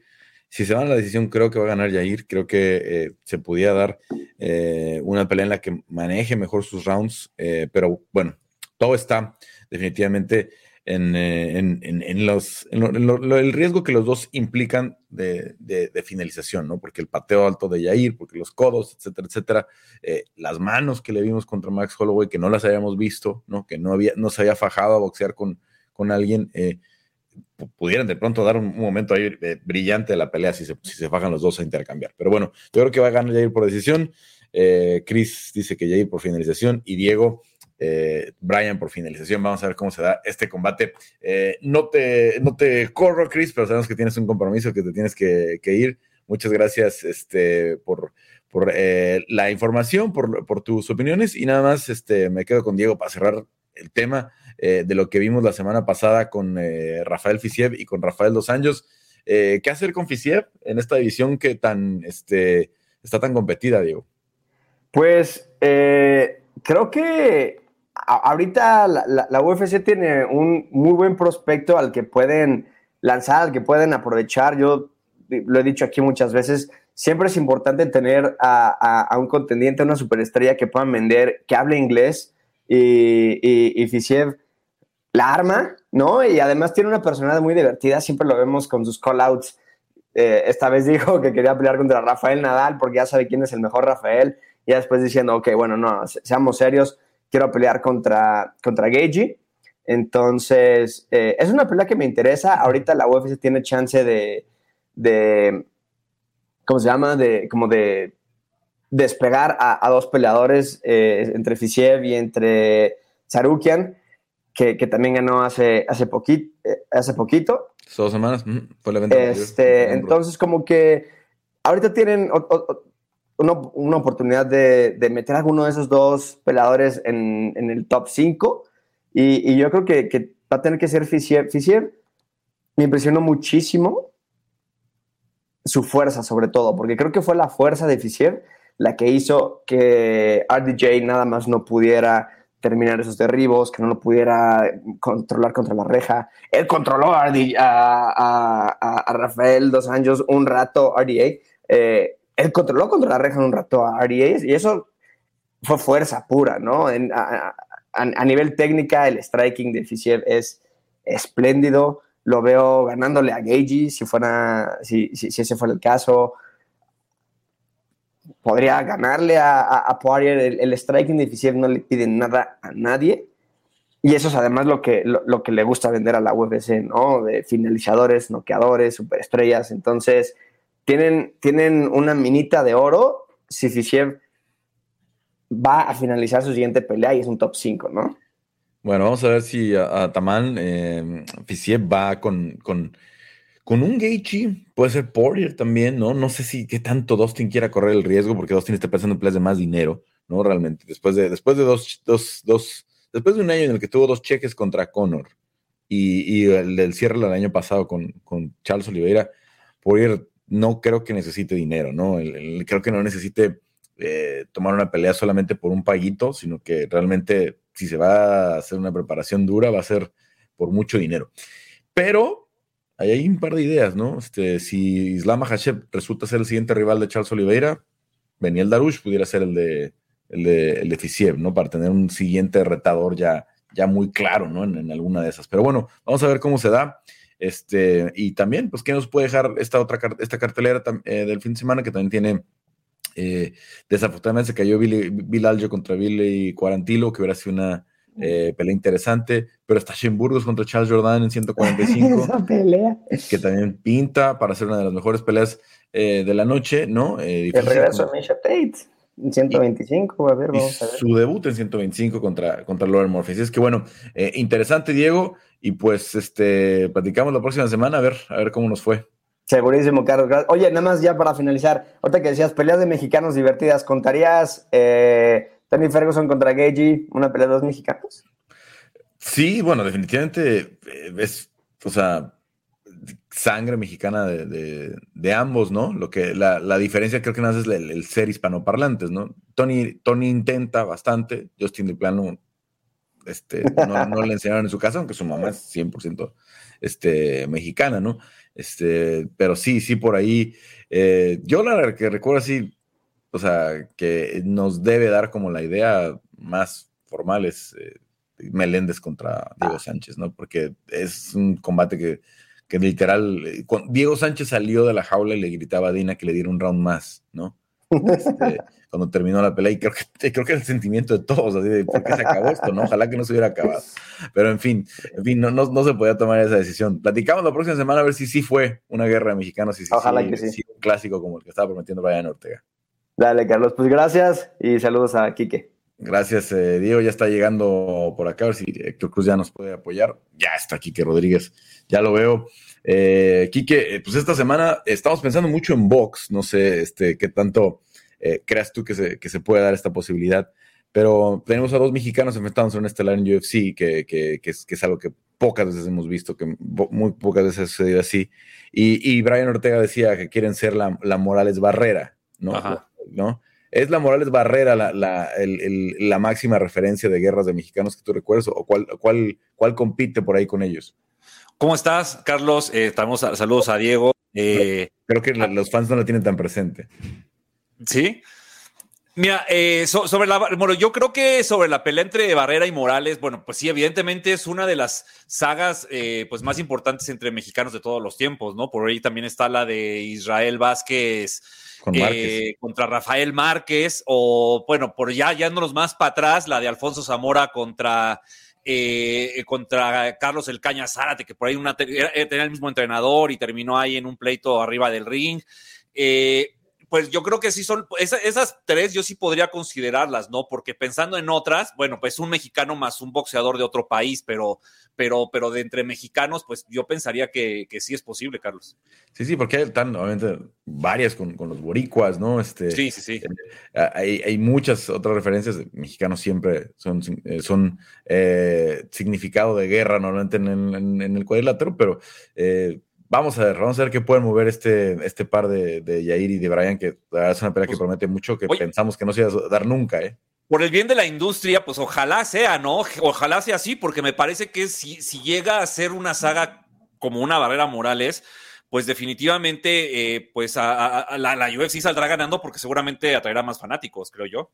Si se va a la decisión, creo que va a ganar Jair. Creo que eh, se podía dar eh, una pelea en la que maneje mejor sus rounds, pero bueno, todo está definitivamente en, eh, los, el riesgo que los dos implican de, finalización, ¿no? Porque el pateo alto de Yair, porque los codos, etcétera, etcétera, eh, las manos que le vimos contra Max Holloway, que no las habíamos visto, ¿no? Que no, había, no se había fajado a boxear con, con alguien, eh, pudieran de pronto dar un, momento ahí brillante de la pelea si se, si se los dos a intercambiar. Pero bueno, yo creo que va a ganar Yair por decisión. Chris dice que Yair por finalización y Diego eh, Brian por finalización. Vamos a ver cómo se da este combate. Eh, no, te, no te corro, Chris, pero sabemos que tienes un compromiso que te tienes que, ir. Muchas gracias este, por, por eh, la información, por, tus opiniones y nada más este, me quedo con Diego para cerrar el tema de lo que vimos la semana pasada con Rafael Fisiev y con Rafael Dos Anjos. ¿Qué hacer con Fisiev en esta división que tan, este, está tan competida, Diego? Pues creo que ahorita la, UFC tiene un muy buen prospecto al que pueden lanzar, al que pueden aprovechar. Yo lo he dicho aquí muchas veces, siempre es importante tener a, un contendiente, una superestrella que puedan vender, que hable inglés y, y, Fisiev la arma, ¿no? Y además tiene una personalidad muy divertida, siempre lo vemos con sus call-outs. Eh, esta vez [LAUGHS] dijo que quería pelear contra Rafael Nadal porque ya sabe quién es el mejor Rafael. Y después diciendo, ok, bueno, no, seamos serios quiero pelear contra, contra Entonces, eh, es una pelea que me interesa. Ahorita la UFC tiene chance de, de ¿cómo se llama? De, como de despegar a, dos peleadores eh, entre Fisiev y entre Sarukian, que, también ganó hace, hace, poquito, eh, hace poquito. Dos semanas, fue el evento. Este, entonces, como que ahorita tienen una, oportunidad de, meter a alguno de esos dos peleadores en, el top 5. Y, yo creo que, va a tener que ser Fischer. Fischer me impresionó muchísimo su fuerza, sobre todo, porque creo que fue la fuerza de Fischer la que hizo que RDJ nada más no pudiera terminar esos derribos, que no lo pudiera controlar contra la reja. Él controló a, a, Rafael Dos Anjos un rato, RDA. Eh, él controló contra la reja un rato a RDA y eso fue fuerza pura, ¿no? a, nivel técnica, el striking de Fisiev es espléndido. Lo veo ganándole a Gagey si, fuera, si, ese fuera el caso. Podría ganarle a, a, Poirier. El, striking de Fisiev no le pide nada a nadie. Y eso es además lo que, lo, que le gusta vender a la UFC, ¿no? De finalizadores, noqueadores, superestrellas. Entonces, tienen, una minita de oro si Fischer va a finalizar su siguiente pelea y es un top 5, ¿no? Bueno, vamos a ver si a, Tamán eh, va con, con, un Gaethje, puede ser Poirier también, ¿no? No sé si qué tanto Dustin quiera correr el riesgo porque Dustin está pensando en peleas de más dinero, ¿no? Realmente, después de, después de dos, dos, dos, después de un año en el que tuvo dos cheques contra Conor y, el del cierre del año pasado con, con Charles Oliveira, Poirier no creo que necesite dinero, ¿no? creo que no necesite eh, tomar una pelea solamente por un paguito, sino que realmente si se va a hacer una preparación dura va a ser por mucho dinero. Pero hay un par de ideas, ¿no? Este, si Islam Hashem resulta ser el siguiente rival de Charles Oliveira, Beniel Darush pudiera ser el de, el de, el Fisiev, ¿no? Para tener un siguiente retador ya, ya muy claro, ¿no? En, alguna de esas. Pero bueno, vamos a ver cómo se da. Este, y también, pues, ¿qué nos puede dejar esta otra esta cartelera eh, del fin de semana que también tiene eh, desafortunadamente se cayó Billy, Bill Aljo contra Billy Cuarantilo, que hubiera sido una eh, pelea interesante, pero está Shane Burgos contra Charles Jordan en [LAUGHS] 145, Esa pelea. que también pinta para ser una de las mejores peleas de la noche, ¿no? El regreso de Misha Tate. En 125, a ver, vamos a ver. Su debut en 125 contra, contra Lauren Murphy. Así es que bueno, interesante, Diego. Y pues este platicamos la próxima semana a ver, a ver cómo nos fue. Segurísimo, Carlos. Oye, nada más ya para finalizar, ahorita que decías peleas de mexicanos divertidas, ¿contarías eh, Tony Ferguson contra Gagey, una pelea de dos mexicanos? Sí, bueno, definitivamente eh, es, o sea, sangre mexicana de, ambos, ¿no? Lo que la, diferencia creo que nada es el, ser hispanoparlantes, ¿no? Tony, Tony intenta bastante, Justin de plano este, no, le enseñaron en su casa, aunque su mamá es 100% este, mexicana, ¿no? Este, pero sí, sí, por ahí. Eh, yo la que recuerdo así, o sea, que nos debe dar como la idea más formal es eh, Meléndez contra Diego ah. Sánchez, ¿no? Porque es un combate que, que literal, eh, Diego Sánchez salió de la jaula y le gritaba a Dina que le diera un round más, ¿no? Este, [LAUGHS] cuando terminó la pelea, y creo que, [LAUGHS] creo que el sentimiento de todos, así de por qué se acabó esto, ¿no? Ojalá que no se hubiera acabado. Pero en fin, en fin, no, no, se podía tomar esa decisión. Platicamos la próxima semana a ver si sí fue una guerra de mexicanos y si Ojalá que sí. un clásico como el que estaba prometiendo Brian Ortega. Dale, Carlos, pues gracias y saludos a Quique. Gracias, eh, Diego. Ya está llegando por acá, a ver si Héctor Cruz ya nos puede apoyar. Ya está Quique Rodríguez, ya lo veo. Eh, Quique, eh, pues esta semana estamos pensando mucho en box. No sé este, qué tanto eh, creas tú que se, que se puede dar esta posibilidad. Pero tenemos a dos mexicanos enfrentados en un estelar en UFC, que, que, que, es, que, es, algo que pocas veces hemos visto, que muy pocas veces ha sucedido así. Y, y Brian Ortega decía que quieren ser la, la Morales Barrera, ¿no? ¿no? ¿Es la Morales Barrera la, la, la, máxima referencia de guerras de mexicanos que tú recuerdas o cuál, cuál, cuál compite por ahí con ellos? ¿Cómo estás, Carlos? Eh, estamos, saludos a Diego. Eh, Creo que los fans no la tienen tan presente. Sí. Mira, eh, sobre la, bueno, yo creo que sobre la pelea entre Barrera y Morales, bueno, pues sí, evidentemente es una de las sagas pues más importantes entre mexicanos de todos los tiempos, ¿no? Por ahí también está la de Israel Vázquez eh, contra Rafael Márquez, o bueno, por ya yéndonos más para atrás, la de Alfonso Zamora contra, eh, contra Carlos El Caña Zárate, que por ahí tenía el mismo entrenador y terminó ahí en un pleito arriba del ring. Eh, pues yo creo que sí son, esas tres yo sí podría considerarlas, ¿no? Porque pensando en otras, bueno, pues un mexicano más un boxeador de otro país, pero, pero, pero de entre mexicanos, pues yo pensaría que, que sí es posible, Carlos. Sí, sí, porque hay tan, obviamente, varias con, con los boricuas, ¿no? Este, sí, sí, sí. Eh, hay, hay, muchas otras referencias, mexicanos siempre son, eh, son eh, significado de guerra normalmente en, en, en el cuadrilátero, pero Vamos a ver, vamos a ver qué pueden mover este, este par de, de Yair y de Brian, que es una pelea que pues, promete mucho, que pensamos que no se iba a dar nunca, ¿eh? Por el bien de la industria, pues ojalá sea, ¿no? Ojalá sea así, porque me parece que si, si llega a ser una saga como una barrera Morales, pues definitivamente, eh, pues a, la, la, UFC saldrá ganando porque seguramente atraerá más fanáticos, creo yo.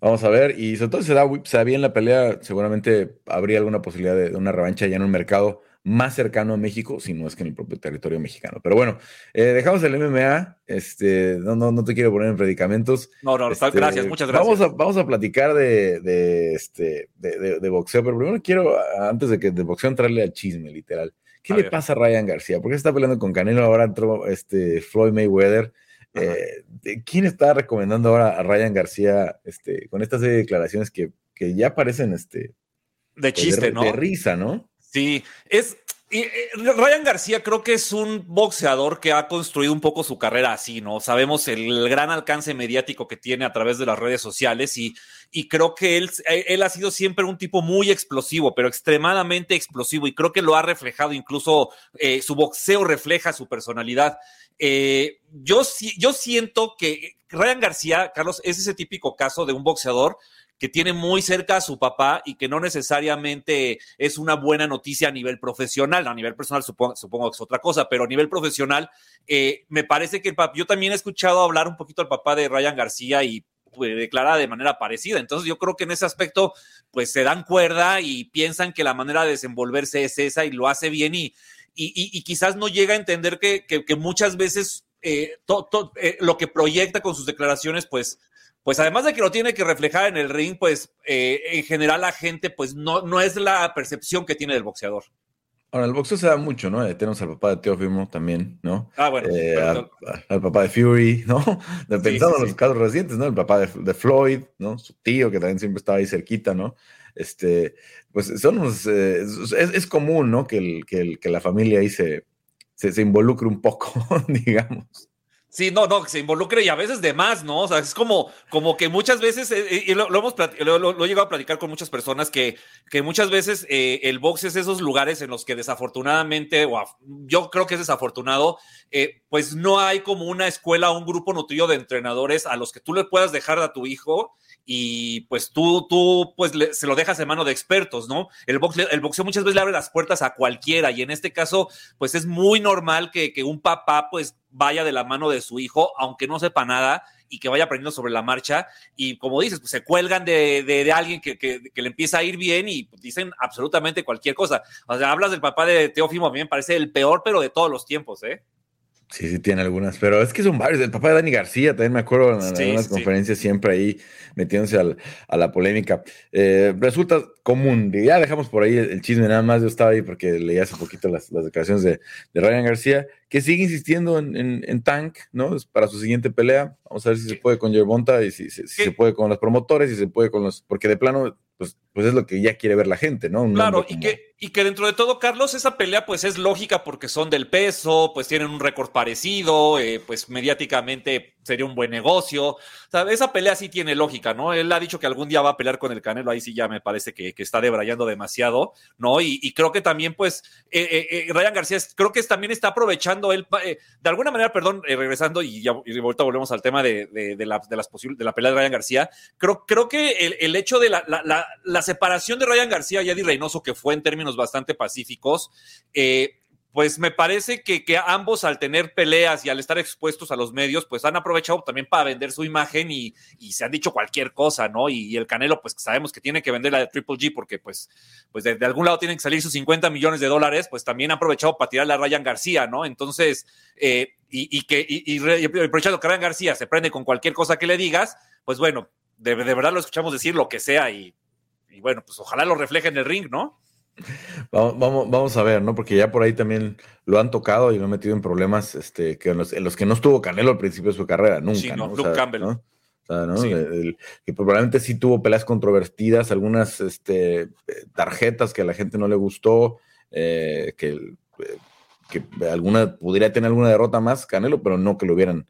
Vamos a ver, y sobre todo si se da, se da bien la pelea, seguramente habría alguna posibilidad de, de una revancha ya en un mercado más cercano a México, si no es que en el propio territorio mexicano. Pero bueno, eh, dejamos el MMA. Este, no, no, no te quiero poner en predicamentos. No, no, este, gracias, muchas gracias. Vamos a, vamos a platicar de, de este, de, de, boxeo, pero primero quiero, antes de que de boxeo, entrarle al chisme, literal. ¿Qué le pasa a Ryan García? ¿Por qué está peleando con Canelo? Ahora entró este, Floyd Mayweather. Eh, ¿Quién está recomendando ahora a Ryan García este, con esta serie de declaraciones que, que ya parecen este, de pues, chiste, ¿no? De risa, ¿no? Sí, es. Eh, Ryan García creo que es un boxeador que ha construido un poco su carrera así, ¿no? Sabemos el gran alcance mediático que tiene a través de las redes sociales y, y creo que él, eh, él ha sido siempre un tipo muy explosivo, pero extremadamente explosivo y creo que lo ha reflejado, incluso eh, su boxeo refleja su personalidad. yo, yo siento que Ryan García, Carlos, es ese típico caso de un boxeador que tiene muy cerca a su papá y que no necesariamente es una buena noticia a nivel profesional. A nivel personal supongo, supongo que es otra cosa, pero a nivel profesional eh, me parece que el papá, yo también he escuchado hablar un poquito al papá de Ryan García y pues, declara de manera parecida. Entonces yo creo que en ese aspecto pues se dan cuerda y piensan que la manera de desenvolverse es esa y lo hace bien y, y, quizás no llega a entender que, que, muchas veces eh, eh, lo que proyecta con sus declaraciones pues pues además de que lo tiene que reflejar en el ring, pues eh, en general la gente, pues no, no es la percepción que tiene del boxeador. Ahora, el boxeo se da mucho, ¿no? Eh, tenemos al papá de Teófimo también, ¿no? Ah, bueno. Eh, al, papá de Fury, ¿no? [LAUGHS] Pensando en los casos recientes, ¿no? El papá de, Floyd, ¿no? Su tío, que también siempre estaba ahí cerquita, ¿no? Este, pues son unos, es, común, ¿no? Que, el, que, el, que la familia ahí se, se, se involucre un poco, [LAUGHS] digamos. Sí, no, no, que se involucre y a veces de más, ¿no? O sea, es como, como que muchas veces, eh, eh, y lo, hemos lo, he llegado a platicar con muchas personas, que, que muchas veces eh, el box es esos lugares en los que desafortunadamente, o yo creo que es desafortunado, pues no hay como una escuela o un grupo nutrido de entrenadores a los que tú le puedas dejar a tu hijo y pues tú, tú pues se lo dejas en mano de expertos, ¿no? El, el boxeo muchas veces le abre las puertas a cualquiera y en este caso pues es muy normal que, que un papá pues vaya de la mano de su hijo, aunque no sepa nada y que vaya aprendiendo sobre la marcha. Y como dices, pues se cuelgan de, de, alguien que, que, le empieza a ir bien y dicen absolutamente cualquier cosa. O sea, hablas del papá de Teófimo, a mí me parece el peor, pero de todos los tiempos, ¿eh? Sí, sí, tiene algunas, pero es que son varios. El papá de Dani García, también me acuerdo en algunas conferencias, siempre ahí metiéndose a la polémica. Eh, resulta común, ya dejamos por ahí el, chisme, nada más yo estaba ahí porque leí hace poquito las, declaraciones de, Ryan García, que sigue insistiendo en, Tank, ¿no? Es para su siguiente pelea. Vamos a ver si se puede con Yerbonta y si, si se puede con los promotores, si se puede con los, porque de plano pues, pues es lo que ya quiere ver la gente, ¿no? claro, y, que, y que dentro de todo, Carlos, esa pelea pues es lógica porque son del peso, pues tienen un récord parecido, eh, pues mediáticamente sería un buen negocio. O sea, esa pelea sí tiene lógica, ¿no? Él ha dicho que algún día va a pelear con el Canelo, ahí sí ya me parece que, que está debrayando demasiado, ¿no? Y, creo que también, pues, eh, eh, Ryan García, creo que también está aprovechando él, de alguna manera, perdón, regresando y ya y ahorita volvemos al tema de, de, la, de las de la pelea de Ryan García, creo, creo que el, el hecho de la, la la, separación de Ryan García y Eddie Reynoso, que fue en términos bastante pacíficos, eh, pues me parece que, que, ambos al tener peleas y al estar expuestos a los medios, pues han aprovechado también para vender su imagen y, se han dicho cualquier cosa, ¿no? Y, el Canelo, pues sabemos que tiene que vender la de Triple G porque pues, pues de, algún lado tienen que salir sus 50 millones de dólares, pues también ha aprovechado para tirarle a Ryan García, ¿no? Entonces, eh, y, que y, aprovechando que Ryan García se prende con cualquier cosa que le digas, pues bueno, de, de verdad lo escuchamos decir lo que sea y y bueno, pues ojalá lo refleje en el ring, ¿no? Vamos, vamos, a ver, ¿no? Porque ya por ahí también lo han tocado y lo han metido en problemas este, que en, los, que no estuvo Canelo al principio de su carrera, nunca. Sí, no, Luke Campbell. ¿no? O sea, ¿no? que probablemente sí tuvo peleas controvertidas, algunas este, tarjetas que a la gente no le gustó, eh, que, eh, que alguna pudiera tener alguna derrota más Canelo, pero no que lo hubieran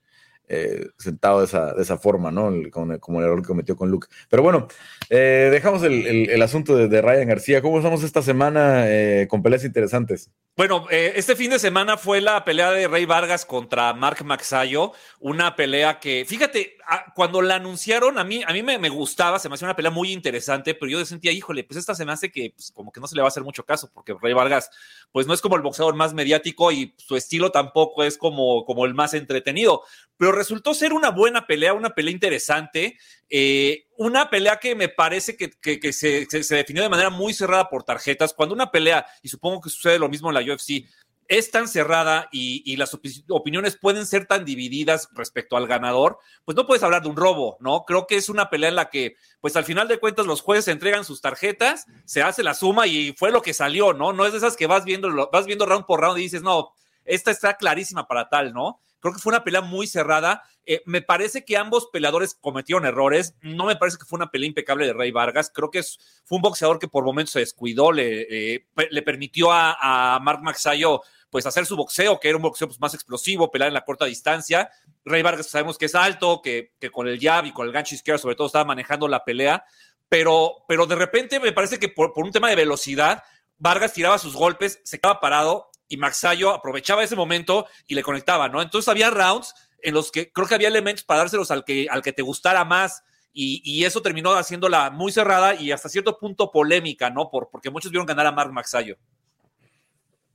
eh, sentado de esa, de esa forma, ¿no? como, el error que cometió con Luke. Pero bueno, eh, dejamos el, asunto de, Ryan García. ¿Cómo estamos esta semana eh, con peleas interesantes? Bueno, este fin de semana fue la pelea de Rey Vargas contra Mark Maxayo, una pelea que, fíjate, cuando la anunciaron, a mí, a mí me, gustaba, se me hacía una pelea muy interesante, pero yo sentía, híjole, pues esta se me hace que pues, como que no se le va a hacer mucho caso, porque Rey Vargas, pues no es como el boxeador más mediático y su estilo tampoco es como, como el más entretenido, pero resultó ser una buena pelea, una pelea interesante. Eh, una pelea que me parece que, se, definió de manera muy cerrada por tarjetas. Cuando una pelea, y supongo que sucede lo mismo en la UFC, es tan cerrada y, las opiniones pueden ser tan divididas respecto al ganador, pues no puedes hablar de un robo, ¿no? Creo que es una pelea en la que, pues al final de cuentas, los jueces entregan sus tarjetas, se hace la suma y fue lo que salió, ¿no? No es de esas que vas viendo, vas viendo round por round y dices, no, esta está clarísima para tal, ¿no? Creo que fue una pelea muy cerrada. Eh, me parece que ambos peleadores cometieron errores. No me parece que fue una pelea impecable de Rey Vargas. Creo que fue un boxeador que por momentos se descuidó, le, eh, permitió a, Mark Maxayo pues hacer su boxeo, que era un boxeo pues, más explosivo, pelear en la corta distancia. Rey Vargas sabemos que es alto, que, que con el jab y con el gancho izquierdo sobre todo estaba manejando la pelea, pero, pero de repente me parece que por, por un tema de velocidad, Vargas tiraba sus golpes, se quedaba parado y Maxayo aprovechaba ese momento y le conectaba, ¿no? Entonces había rounds en los que creo que había elementos para dárselos al que, al que te gustara más. Y, eso terminó haciéndola muy cerrada y hasta cierto punto polémica, ¿no? Por, porque muchos vieron ganar a Mark Maxayo.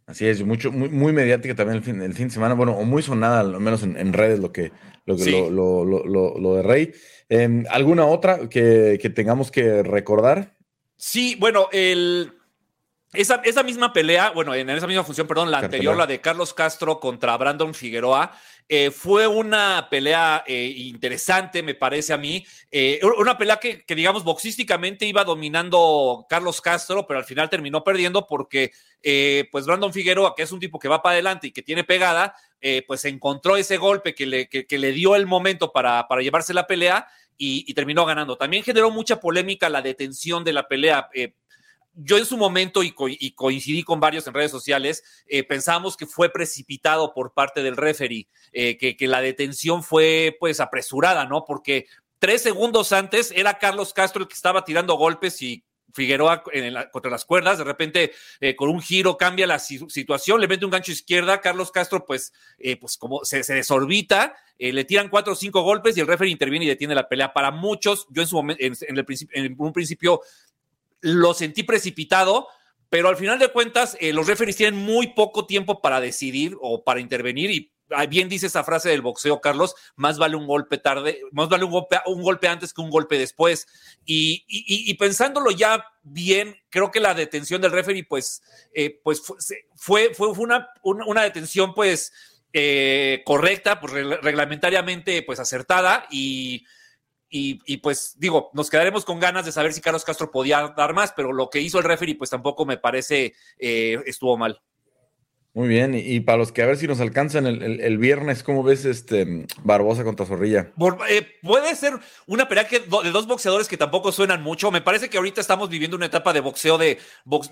Así es, mucho, muy, muy mediática también el fin, el fin de semana, bueno, o muy sonada, al menos en, redes, lo que, lo, lo, lo, de Rey. Em, ¿Alguna otra que, que tengamos que recordar? Sí, bueno, el, esa, esa, misma pelea, bueno, en esa misma función, perdón, la anterior, la de Carlos Castro contra Brandon Figueroa, eh, fue una pelea eh, interesante, me parece a mí. Eh, una pelea que, que, digamos, boxísticamente iba dominando Carlos Castro, pero al final terminó perdiendo porque, pues, Brandon Figueroa, que es un tipo que va para adelante y que tiene pegada, pues encontró ese golpe que le, que, le dio el momento para, para llevarse la pelea y, y, terminó ganando. También generó mucha polémica la detención de la pelea yo en su momento, y, coincidí con varios en redes sociales, eh, pensamos que fue precipitado por parte del referee, eh, que, la detención fue pues apresurada, ¿no? Porque tres segundos antes era Carlos Castro el que estaba tirando golpes y Figueroa contra las cuerdas, de repente eh, con un giro cambia la situación, le mete un gancho izquierda, Carlos Castro pues, pues como se, desorbita, le tiran cuatro o cinco golpes y el referee interviene y detiene la pelea. Para muchos, yo en su momento, en, en un principio lo sentí precipitado, pero al final de cuentas, eh, los referees tienen muy poco tiempo para decidir o para intervenir y bien dice esa frase del boxeo, Carlos, más vale un golpe tarde, más vale un golpe, un golpe antes que un golpe después. Y, pensándolo ya bien, creo que la detención del referee, pues, eh, pues fue, fue, una, una, detención, pues, eh, correcta, pues reglamentariamente, pues, acertada y y, pues digo, nos quedaremos con ganas de saber si Carlos Castro podía dar más, pero lo que hizo el referee pues tampoco me parece eh, estuvo mal. Muy bien, y, para los que a ver si nos alcanzan el, viernes, ¿cómo ves este Barbosa contra Zorrilla? Eh, puede ser una pelea que, de dos boxeadores que tampoco suenan mucho. Me parece que ahorita estamos viviendo una etapa de boxeo de,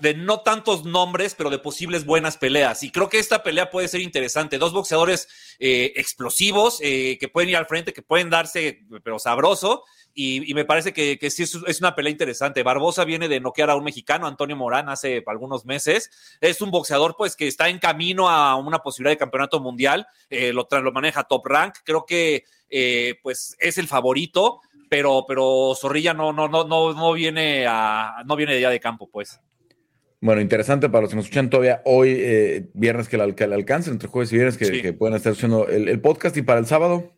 de no tantos nombres, pero de posibles buenas peleas. Y creo que esta pelea puede ser interesante. Dos boxeadores eh, explosivos eh, que pueden ir al frente, que pueden darse, pero sabroso y, me parece que, sí es, una pelea interesante. Barbosa viene de noquear a un mexicano, Antonio Morán, hace algunos meses. Es un boxeador, pues, que está en camino a una posibilidad de campeonato mundial. Eh, lo, lo maneja top rank. Creo que, eh, pues, es el favorito, pero, pero Zorrilla no, no, no, no, no viene a, no viene de día de campo, pues. Bueno, interesante para los que nos escuchan todavía hoy, eh, viernes que le, alcancen, entre jueves y viernes, que, que puedan estar haciendo el podcast y para el sábado.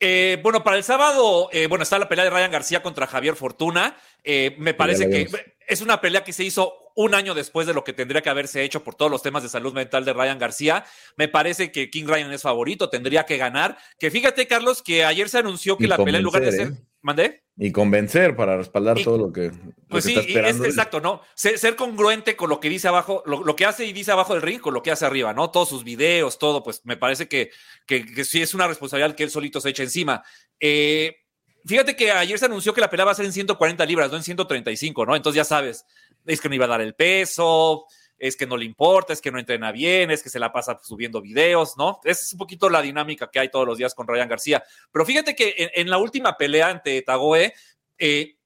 Eh, bueno, para el sábado, eh, bueno, está la pelea de Ryan García contra Javier Fortuna. Eh, me parece que es una pelea que se hizo un año después de lo que tendría que haberse hecho por todos los temas de salud mental de Ryan García. Me parece que King Ryan es favorito, tendría que ganar. Que fíjate, Carlos, que ayer se anunció que la pelea en lugar de ser... ¿Mandé? Y convencer para respaldar todo lo que, pues sí, es exacto, ¿no? Ser, congruente con lo que dice abajo, lo, que hace y dice abajo del ring con lo que hace arriba, ¿no? Todos sus videos, todo, pues me parece que, que, sí es una responsabilidad que él solito se echa encima. Eh, fíjate que ayer se anunció que la pelea va a ser en 140 libras, no en 135, ¿no? Entonces ya sabes, es que no iba a dar el peso, es que no le importa, es que no entrena bien, es que se la pasa subiendo videos, ¿no? Es un poquito la dinámica que hay todos los días con Ryan García. Pero fíjate que en, la última pelea ante Tagoe, eh,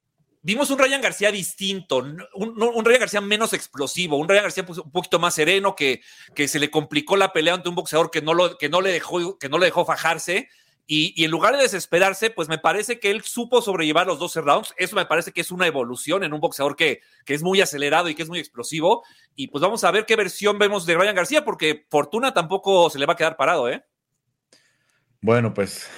vimos un Ryan García distinto, un, Ryan García menos explosivo, un Ryan García pues, un poquito más sereno, que, que se le complicó la pelea ante un boxeador que no, lo, que no, le, dejó, que no le dejó fajarse y, en lugar de desesperarse, pues me parece que él supo sobrellevar los 12 rounds. Eso me parece que es una evolución en un boxeador que, que es muy acelerado y que es muy explosivo. Y pues vamos a ver qué versión vemos de Ryan García, porque Fortuna tampoco se le va a quedar parado, ¿eh? Bueno, pues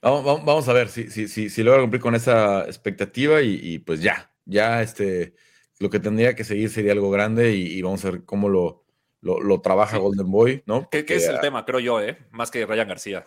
vamos, vamos a ver si, si, si, si logra cumplir con esa expectativa y, pues ya, ya este, lo que tendría que seguir sería algo grande y, vamos a ver cómo lo, lo, trabaja Golden Boy, ¿no? ¿Qué, es el tema, creo yo, eh? Más que Ryan García.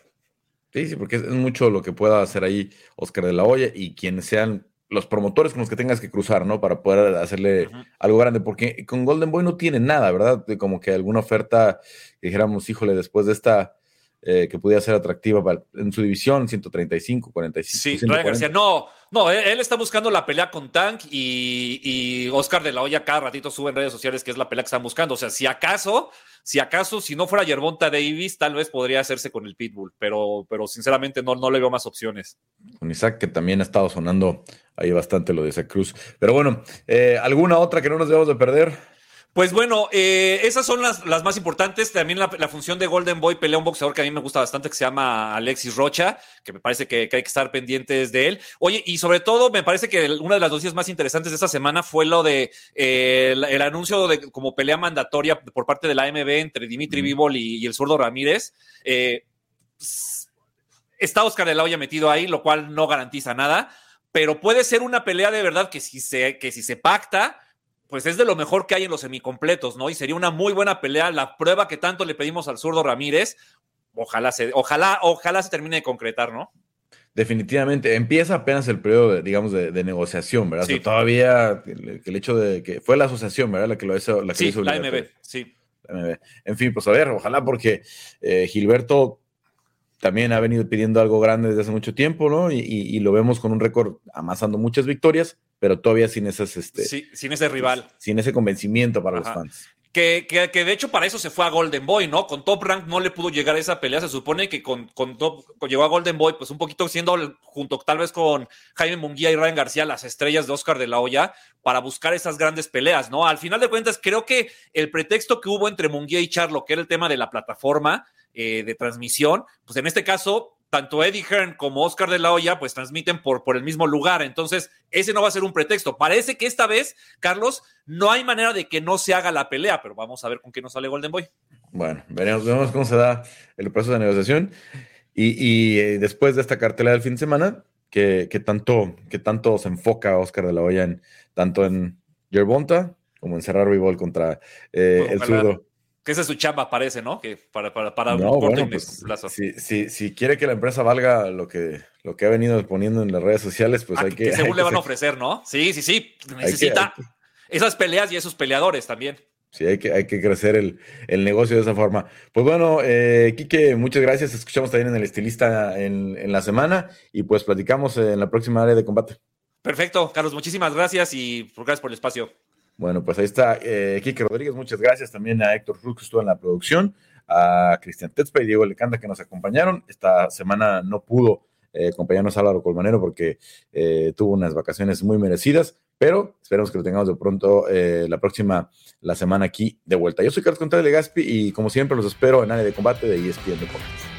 Sí, sí, porque es mucho lo que pueda hacer ahí Oscar de la Hoya y quienes sean los promotores con los que tengas que cruzar, ¿no? Para poder hacerle algo grande, porque con Golden Boy no tiene nada, ¿verdad? Como que alguna oferta, dijéramos, híjole, después de esta, eh, que pudiera ser atractiva en su división, 135, 45. Sí, Ryan García, no, no, él, está buscando la pelea con Tank y, Oscar de la Hoya cada ratito sube en redes sociales que es la pelea que están buscando. O sea, si acaso si acaso, si no fuera Yerbonta Davis, tal vez podría hacerse con el Pitbull, pero, pero sinceramente no, no le veo más opciones. Con Isaac, que también ha estado sonando ahí bastante lo de esa Cruz. Pero bueno, eh, ¿alguna otra que no nos debemos de perder? Pues bueno, eh, esas son las, las, más importantes. También la, función de Golden Boy pelea un boxeador que a mí me gusta bastante, que se llama Alexis Rocha, que me parece que, hay que estar pendientes de él. Oye, y sobre todo, me parece que una de las noticias más interesantes de esta semana fue lo de eh, el, anuncio de como pelea mandatoria por parte de la AMB entre Dimitri Vivol y, el zurdo Ramírez. Eh, está Oscar de la Hoya metido ahí, lo cual no garantiza nada, pero puede ser una pelea de verdad que si se, que si se pacta pues es de lo mejor que hay en los semicompletos, ¿no? Y sería una muy buena pelea, la prueba que tanto le pedimos al zurdo Ramírez. Ojalá se, ojalá, ojalá se termine de concretar, ¿no? Definitivamente, empieza apenas el periodo, digamos, de, negociación, ¿verdad? Sí. todavía el, hecho de que fue la asociación, ¿verdad? La que lo hizo. La que sí, la MB, sí. La MB. En fin, pues a ver, ojalá porque eh, Gilberto también ha venido pidiendo algo grande desde hace mucho tiempo, ¿no? Y, y lo vemos con un récord amasando muchas victorias pero todavía sin esas, este, sí, sin ese rival. Sin ese convencimiento para los fans. Que, que, de hecho para eso se fue a Golden Boy, ¿no? Con Top Rank no le pudo llegar a esa pelea. Se supone que con, con Top llegó a Golden Boy, pues un poquito siendo junto tal vez con Jaime Munguía y Ryan García las estrellas de Oscar de la Hoya para buscar esas grandes peleas, ¿no? Al final de cuentas, creo que el pretexto que hubo entre Munguía y Charlo, que era el tema de la plataforma eh, de transmisión, pues en este caso tanto Eddie Hearn como Oscar de la Hoya pues transmiten por, por el mismo lugar. Entonces, ese no va a ser un pretexto. Parece que esta vez, Carlos, no hay manera de que no se haga la pelea, pero vamos a ver con qué nos sale Golden Boy. Bueno, veremos, cómo se da el proceso de negociación. Y, eh, después de esta cartelera del fin de semana, que, tanto, que tanto se enfoca Oscar de la Hoya en tanto en Yerbonta como en cerrar Bivol contra eh, el zurdo que esa es su chamba, parece, ¿no? Que para, para, para un corto pues, plazo. Si, si, quiere que la empresa valga lo que, lo que ha venido poniendo en las redes sociales, pues ah, hay que. que según [LAUGHS] le van a ofrecer, ¿no? Sí, sí, sí. Necesita esas peleas y esos peleadores también. Sí, hay que, hay que crecer el, negocio de esa forma. Pues bueno, eh, Quique, muchas gracias. Escuchamos también en el estilista en, en la semana y pues platicamos en la próxima área de combate. Perfecto, Carlos, muchísimas gracias y gracias por el espacio. Bueno, pues ahí está eh, Quique Rodríguez. Muchas gracias también a Héctor Cruz, que estuvo en la producción, a Cristian Tetzpa y Diego Lecanda, que nos acompañaron. Esta semana no pudo eh, acompañarnos Álvaro Colmanero porque eh, tuvo unas vacaciones muy merecidas, pero esperemos que lo tengamos de pronto eh, la próxima, la semana aquí de vuelta. Yo soy Carlos Contreras de Gaspi y como siempre los espero en área de combate de ESPN Deportes.